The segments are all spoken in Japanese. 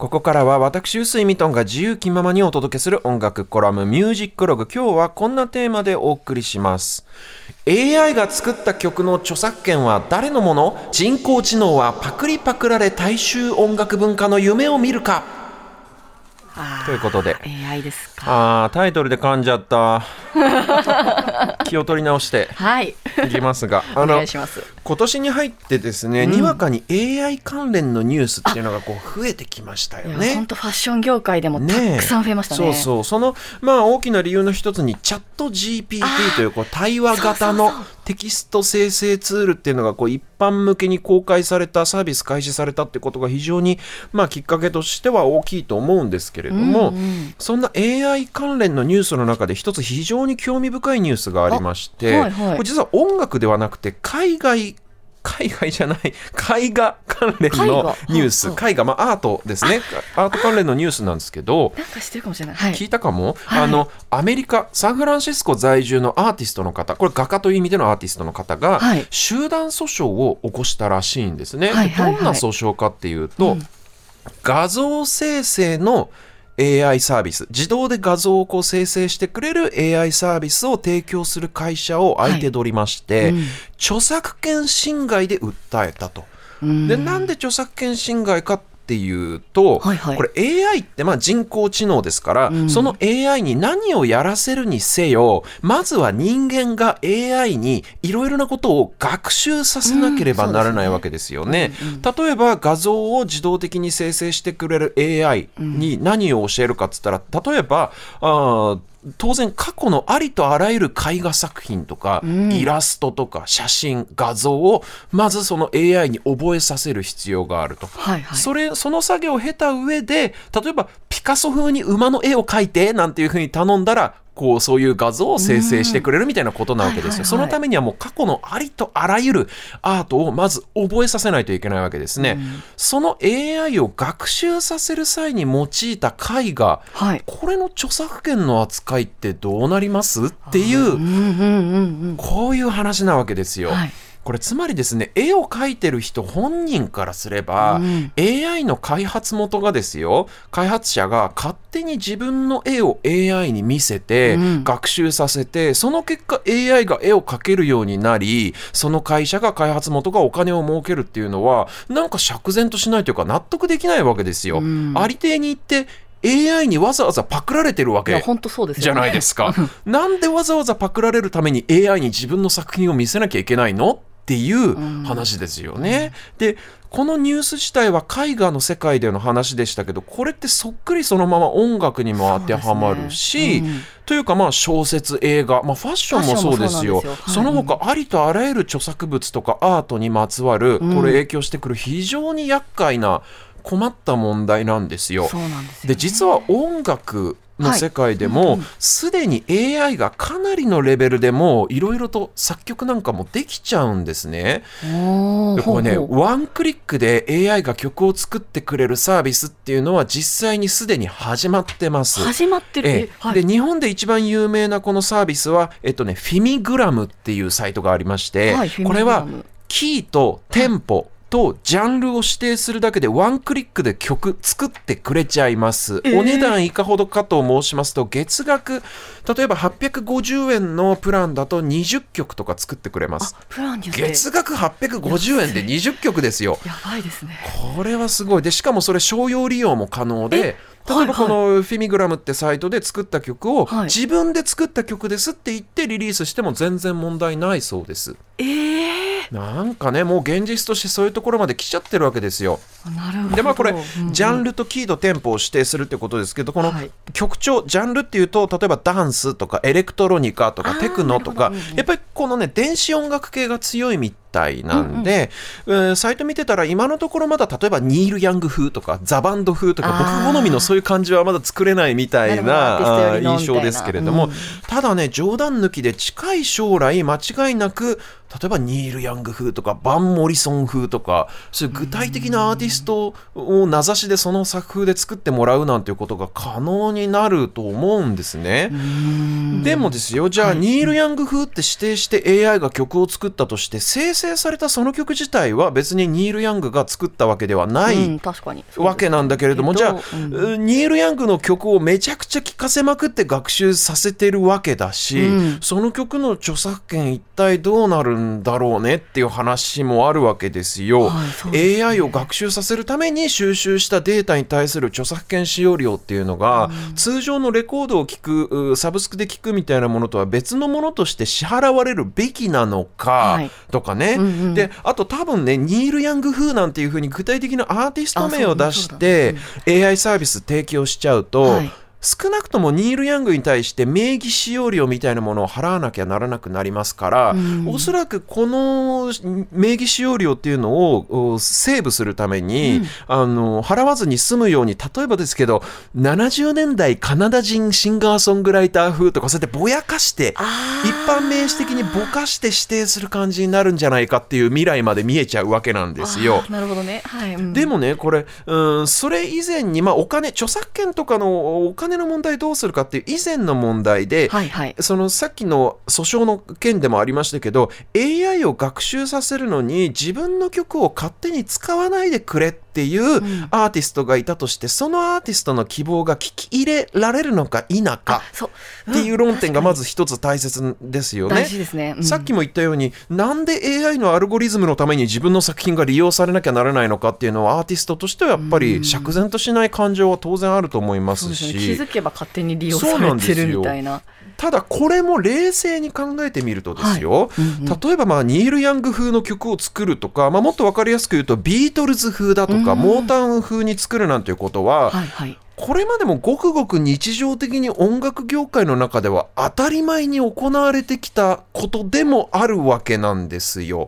ここからは私、臼井ミトンが自由気ままにお届けする音楽コラムミュージックログ。今日はこんなテーマでお送りします。AI が作った曲の著作権は誰のもの？人工知能はパクリパクられ大衆音楽文化の夢を見るかということで AI ですか。あー、タイトルで噛んじゃった。気を取り直してはい。いきますが、あのいします。今年に入ってですね、にわかに AI 関連のニュースっていうのがこう増えてきましたよね。本当ファッション業界でもたくさん増えましたね。そうそうそのまあ大きな理由の一つにチャット GPT というこう対話型のテキスト生成ツールっていうのがこう一般向けに公開されたサービス開始されたってことが非常にまあきっかけとしては大きいと思うんですけれども、うんうんそんな AI 関連のニュースの中で一つ非常に興味深いニュースがありまして、あはいはいこれ実は音楽ではなくて海外海外じゃない絵画関連のニュース。絵画、まあ、アートですね。アート関連のニュースなんですけどなんか知ってるかもしれない。はい。聞いたかも、はい。あのアメリカサンフランシスコ在住のアーティストの方これ画家という意味でのアーティストの方が、はい。集団訴訟を起こしたらしいんですね。どんな訴訟かっていうと、うん。画像生成の AI サービス。自動で画像をこう生成してくれる AI サービスを提供する会社を相手取りまして、はいうん。著作権侵害で訴えたと。うん。でなんで著作権侵害かっていうと、はいはい。これ AI ってまあ人工知能ですから、うん。その AI に何をやらせるにせよまずは人間が AI にいろいろなことを学習させなければならないわけですよね。例えば画像を自動的に生成してくれる AI に何を教えるかっつったら例えばあー当然過去のありとあらゆる絵画作品とか、んイラストとか写真画像をまずその AI に覚えさせる必要があると。はいはい。それその作業を経た上で例えばピカソ風に馬の絵を描いてなんていうふうに頼んだらこうそういう画像を生成してくれるみたいなことなわけですよ、そのためにはもう過去のありとあらゆるアートをまず覚えさせないといけないわけですね、その AI を学習させる際に用いた絵画はい。これの著作権の扱いってどうなります？っていうこういう話なわけですよ。はいこれつまりですね絵を描いてる人本人からすれば、うん AI の開発元がですよ開発者が勝手に自分の絵を AI に見せて、うん学習させてその結果 AI が絵を描けるようになりその会社が開発元がお金を儲けるっていうのはなんか釈然としないというか納得できないわけですよ。うんありていに言って AI にわざわざパクられてるわけ。じゃないですか。なんでわざわざパクられるために AI に自分の作品を見せなきゃいけないのっていう話ですよね。でこのニュース自体は絵画の世界での話でしたけどこれってそっくりそのまま音楽にも当てはまるし、そうですね。というかまあ小説映画、まあ、ファッションもそうですよ。はいその他ありとあらゆる著作物とかアートにまつわるこうん。れ影響してくる非常に厄介な困った問題なんですよ。で実は音楽の世界ではいもうんうん。すでに AI がかなりのレベルでもいろいろと作曲なんかもできちゃうんですね。でこれねワンクリックで AI が曲を作ってくれるサービスっていうのは実際にすでに始まってます。始まってる。ええ。えはい。で日本で一番有名なこのサービスは、えっとね、フィミグラムっていうサイトがありまして、はいこれはキーとテンポとジャンルを指定するだけでワンクリックで曲作ってくれちゃいます、ええお値段いかほどかと申しますと月額例えば850円のプランだと20曲とか作ってくれます。月額850円で20曲ですよ。やばいですね。これはすごい。でしかもそれ商用利用も可能でえ例えばこはいのフィミグラムってサイトで作った曲をはい。自分で作った曲ですって言ってリリースしても全然問題ないそうです。ええなんかねもう現実としてそういうところまで来ちゃってるわけですよ。なるほど。でまあこれうんうん。ジャンルとキーとテンポを指定するってことですけどこのはい。曲調ジャンルっていうと例えばダンスとかエレクトロニカとかテクノとかやっぱりこのね電子音楽系が強いみたいなんで、えーサイト見てたら今のところまだ例えばニール・ヤング風とかザ・バンド風とか僕好みのそういう感じはまだ作れないみたいな印象ですけれども、みたいただね冗談抜きで近い将来間違いなく例えばニール・ヤング風とかバン・モリソン風とかそういう具体的なアーティストを名指しでその作風で作ってもらうなんていうことが可能になると思うんですね。でもですよじゃあ、ニール・ヤング風って指定して AI が曲を作ったとして制成されたその曲自体は別にニール・ヤングが作ったわけではない、うん、確かに。わけなんだけれども、じゃあ、うん。ニール・ヤングの曲をめちゃくちゃ聴かせまくって学習させてるわけだし、うん。その曲の著作権一体どうなるんだろうねっていう話もあるわけですよ。はいすね。AI を学習させるために収集したデータに対する著作権使用料っていうのが、通常のレコードを聴くうサブスクで聴くみたいなものとは別のものとして支払われるべきなのかはい。とかね、うんうんであと多分ねニール・ヤング風なんていうふうに具体的なアーティスト名を出しあて AI サービス提供しちゃうと、はい少なくともニール・ヤングに対して名義使用料みたいなものを払わなきゃならなくなりますから、うん。おそらくこの名義使用料っていうのをおセーブするために、あの払わずに済むように例えばですけど70年代カナダ人シンガーソングライター風とかそうやってぼやかしてあ一般名詞的にぼかして指定する感じになるんじゃないかっていう未来まで見えちゃうわけなんですよ。なるほどね。はい、うん。でもね、これ、うん、それ以前に、まあ、お金、著作権とかのお金の問題どうするかっていう以前の問題で、はいはい。そのさっきの訴訟の件でもありましたけど AI を学習させるのに自分の曲を勝手に使わないでくれっていうアーティストがいたとして、そのアーティストの希望が聞き入れられるのか否かっていう論点がまずず一つ大切ですよね。さっきも言ったようになんで AI のアルゴリズムのために自分の作品が利用されなきゃならないのかっていうのはアーティストとしてはやっぱり釈然としない感情は当然あると思いまそうすですね。気しづけば勝手に利用されてるみたいなただこれも冷静に考えてみるとですよ、うんうん。例えばまあニール・ヤング風の曲を作るとか、まあ、もっと分かりやすく言うとビートルズ風だとか、うん。モータウン風に作るなんていうことは、はいはい。これまでもごくごく日常的に音楽業界の中では当たり前に行われてきたことでもあるわけなんですよ。ね、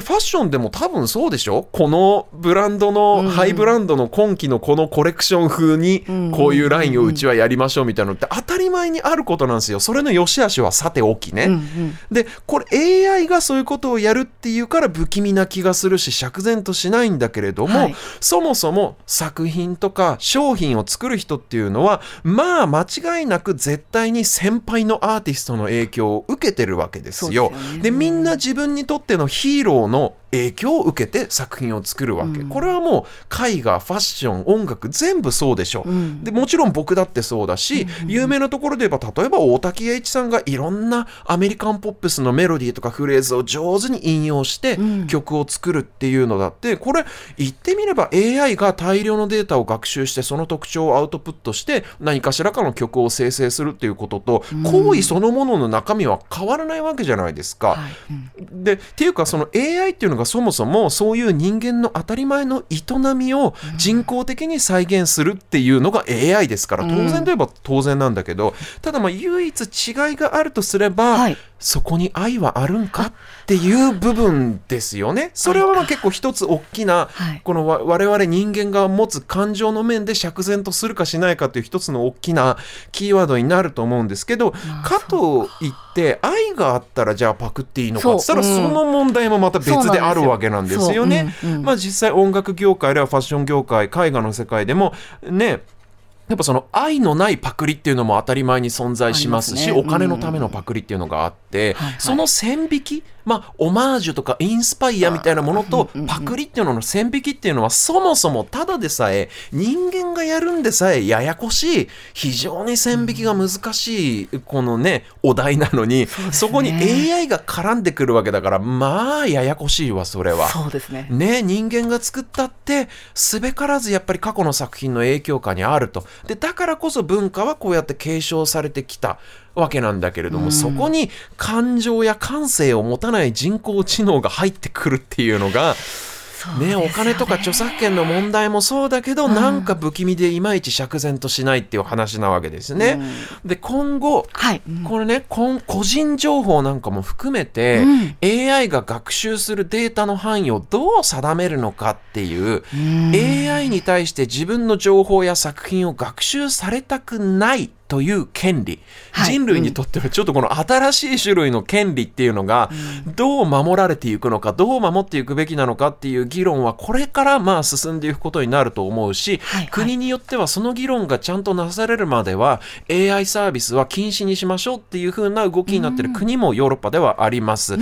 ファッションでも多分そうでしょ。このブランドうんの、ハイブランドの今季のこのコレクション風にうん。こういうラインをうちはやりましょうみたいなのって当たり前にあることなんですよ。それの良し悪しはさておきね。うんうんで、これ AI がそういうことをやるっていうから不気味な気がするし釈然としないんだけれども、はいそもそも作品とか商品を作る人っていうのはまあ間違いなく絶対に先輩のアーティストの影響を受けてるわけですよ。でねでみんな自分にとってのヒーローの影響を受けて作品を作るわけ、うん。これはもう絵画ファッション音楽全部そうでしょ、うん。でもちろん僕だってそうだし、有名なところで言えば例えば大滝栄一さんがいろんなアメリカンポップスのメロディーとかフレーズを上手に引用してうん。曲を作るっていうのだってこれ言ってみれば AI が大量のデータを学習してその特徴をアウトプットして何かしらかの曲を生成するっていうことと行為そのものの中身は変わらないわけじゃないですか。はい。うん。でっていうかその AI っていうのがそもそもそういう人間の当たり前の営みを人工的に再現するっていうのが AI ですから当然といえば当然なんだけどただまあ唯一違いがあるとすれば、はいそこに愛はあるんかっていう部分ですよね。それはまあ結構一つ大きなはいこのわ我々人間が持つ感情の面で釈然とするかしないかという一つの大きなキーワードになると思うんですけどまあかといって愛があったらじゃあパクっていいのかって言ったらその問題もまた別であるわけなんですよね。まあ実際音楽業界ではファッション業界絵画の世界でもねやっぱその愛のないパクリっていうのも当たり前に存在しますしすね。お金のためのパクリっていうのがあって、はいはい。その線引きまあオマージュとかインスパイアみたいなものとパクリっていうのの線引きっていうのはそもそもただでさえ人間がやるんでさえややこしい非常に線引きが難しいこのねお題なのにそこに AI が絡んでくるわけだからまあややこしいわそれは。そうですね。ね、人間が作ったってすべからずやっぱり過去の作品の影響下にあると。でだからこそ文化はこうやって継承されてきたわけなんだけれども、そこに感情や感性を持たない人工知能が入ってくるっていうのがね、お金とか著作権の問題もそうだけど、なんか不気味でいまいち釈然としないっていう話なわけですね。で今後はい、うん。これね、こん個人情報なんかも含めて、うん。AI が学習するデータの範囲をどう定めるのかっていう、AI に対して自分の情報や作品を学習されたくないという権利、はい。人類にとってはちょっとこの新しい種類の権利っていうのがどう守られていくのかどう守っていくべきなのかっていう議論はこれからまあ進んでいくことになると思うし、はいはい。国によってはその議論がちゃんとなされるまでは AI サービスは禁止にしましょうっていう風な動きになってる国もヨーロッパではあります。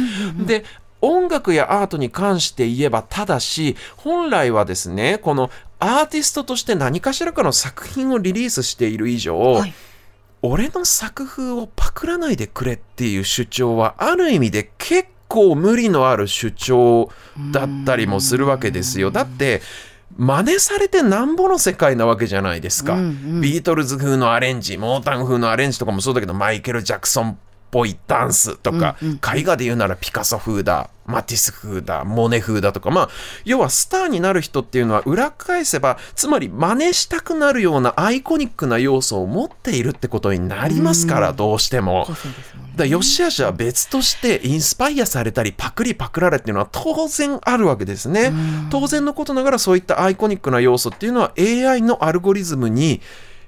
で音楽やアートに関して言えばただし本来はですねこのアーティストとして何かしらかの作品をリリースしている以上、はい俺の作風をパクらないでくれっていう主張はある意味で結構無理のある主張だったりもするわけですよ。だって真似されてなんぼの世界なわけじゃないですか、うん。うんビートルズ風のアレンジモータン風のアレンジとかもそうだけどマイケル・ジャクソンっぽいダンスとか、うんうん絵画で言うならピカソ風だマティス風だモネ風だとかまあ要はスターになる人っていうのは裏返せばつまり真似したくなるようなアイコニックな要素を持っているってことになりますから、どうしても。だから良し悪しは別としてインスパイアされたりパクリパクられっていうのは当然あるわけですね。当然のことながらそういったアイコニックな要素っていうのは AI のアルゴリズムに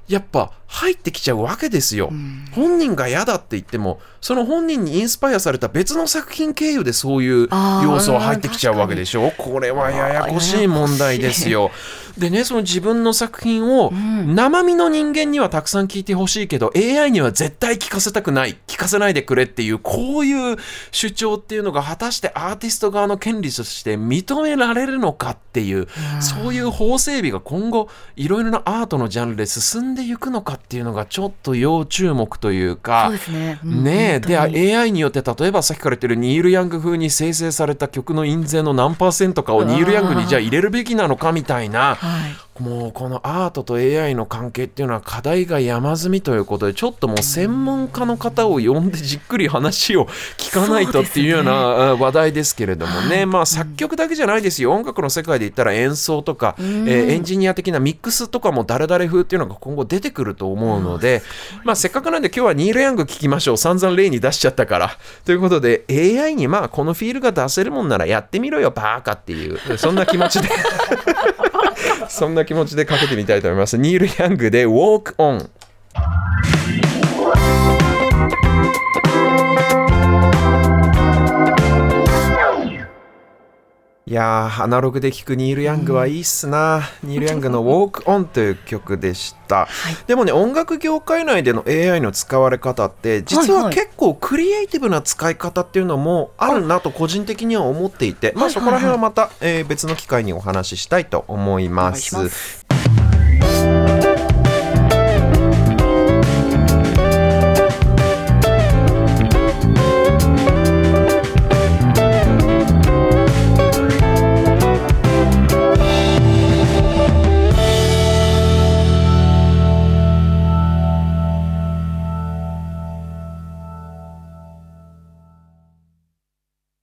やっぱ入ってきちゃうわけですよ。本人が嫌だって言ってもその本人にインスパイアされた別の作品経由でそういう要素は入ってきちゃうわけでしょ。これはややこしい問題ですよ。でねその自分の作品を生身の人間にはたくさん聞いてほしいけど AI には絶対聞かせたくない。聞かせないでくれっていうこういう主張っていうのが果たしてアーティスト側の権利として認められるのかっていうそういう法整備が今後いろいろなアートのジャンルで進んでいくのかっていうのがちょっと要注目というかね。うんねえで AI によって例えばさっきから言ってるニール・ヤング風に生成された曲の印税の何パーセントかをニール・ヤングにじゃあ入れるべきなのかみたいなはい。もうこのアートと AI の関係っていうのは課題が山積みということでちょっともう専門家の方を呼んでじっくり話を聞かないとっていうようなあ話題ですけれどもね、まあ作曲だけじゃないですよ。音楽の世界で言ったら演奏とか、えーエンジニア的なミックスとかも誰々風っていうのが今後出てくると思うので、まあせっかくなんで今日はニール・ヤング聞きましょう。散々例に出しちゃったから。ということで AI にまあこのフィールが出せるもんならやってみろよバーカっていうそんな気持ちで。そんな気持ちでかけてみたいと思います。ニール・ヤングで Walk On。やー、アナログで聴くニール・ヤングはいいっすな。ニール・ヤングの Walk On という曲でした。でもね、音楽業界内での AI の使われ方って、実ははいはい。結構クリエイティブな使い方っていうのもあるなと個人的には思っていて、まあそこら辺はまた、えー別の機会にお話ししたいと思います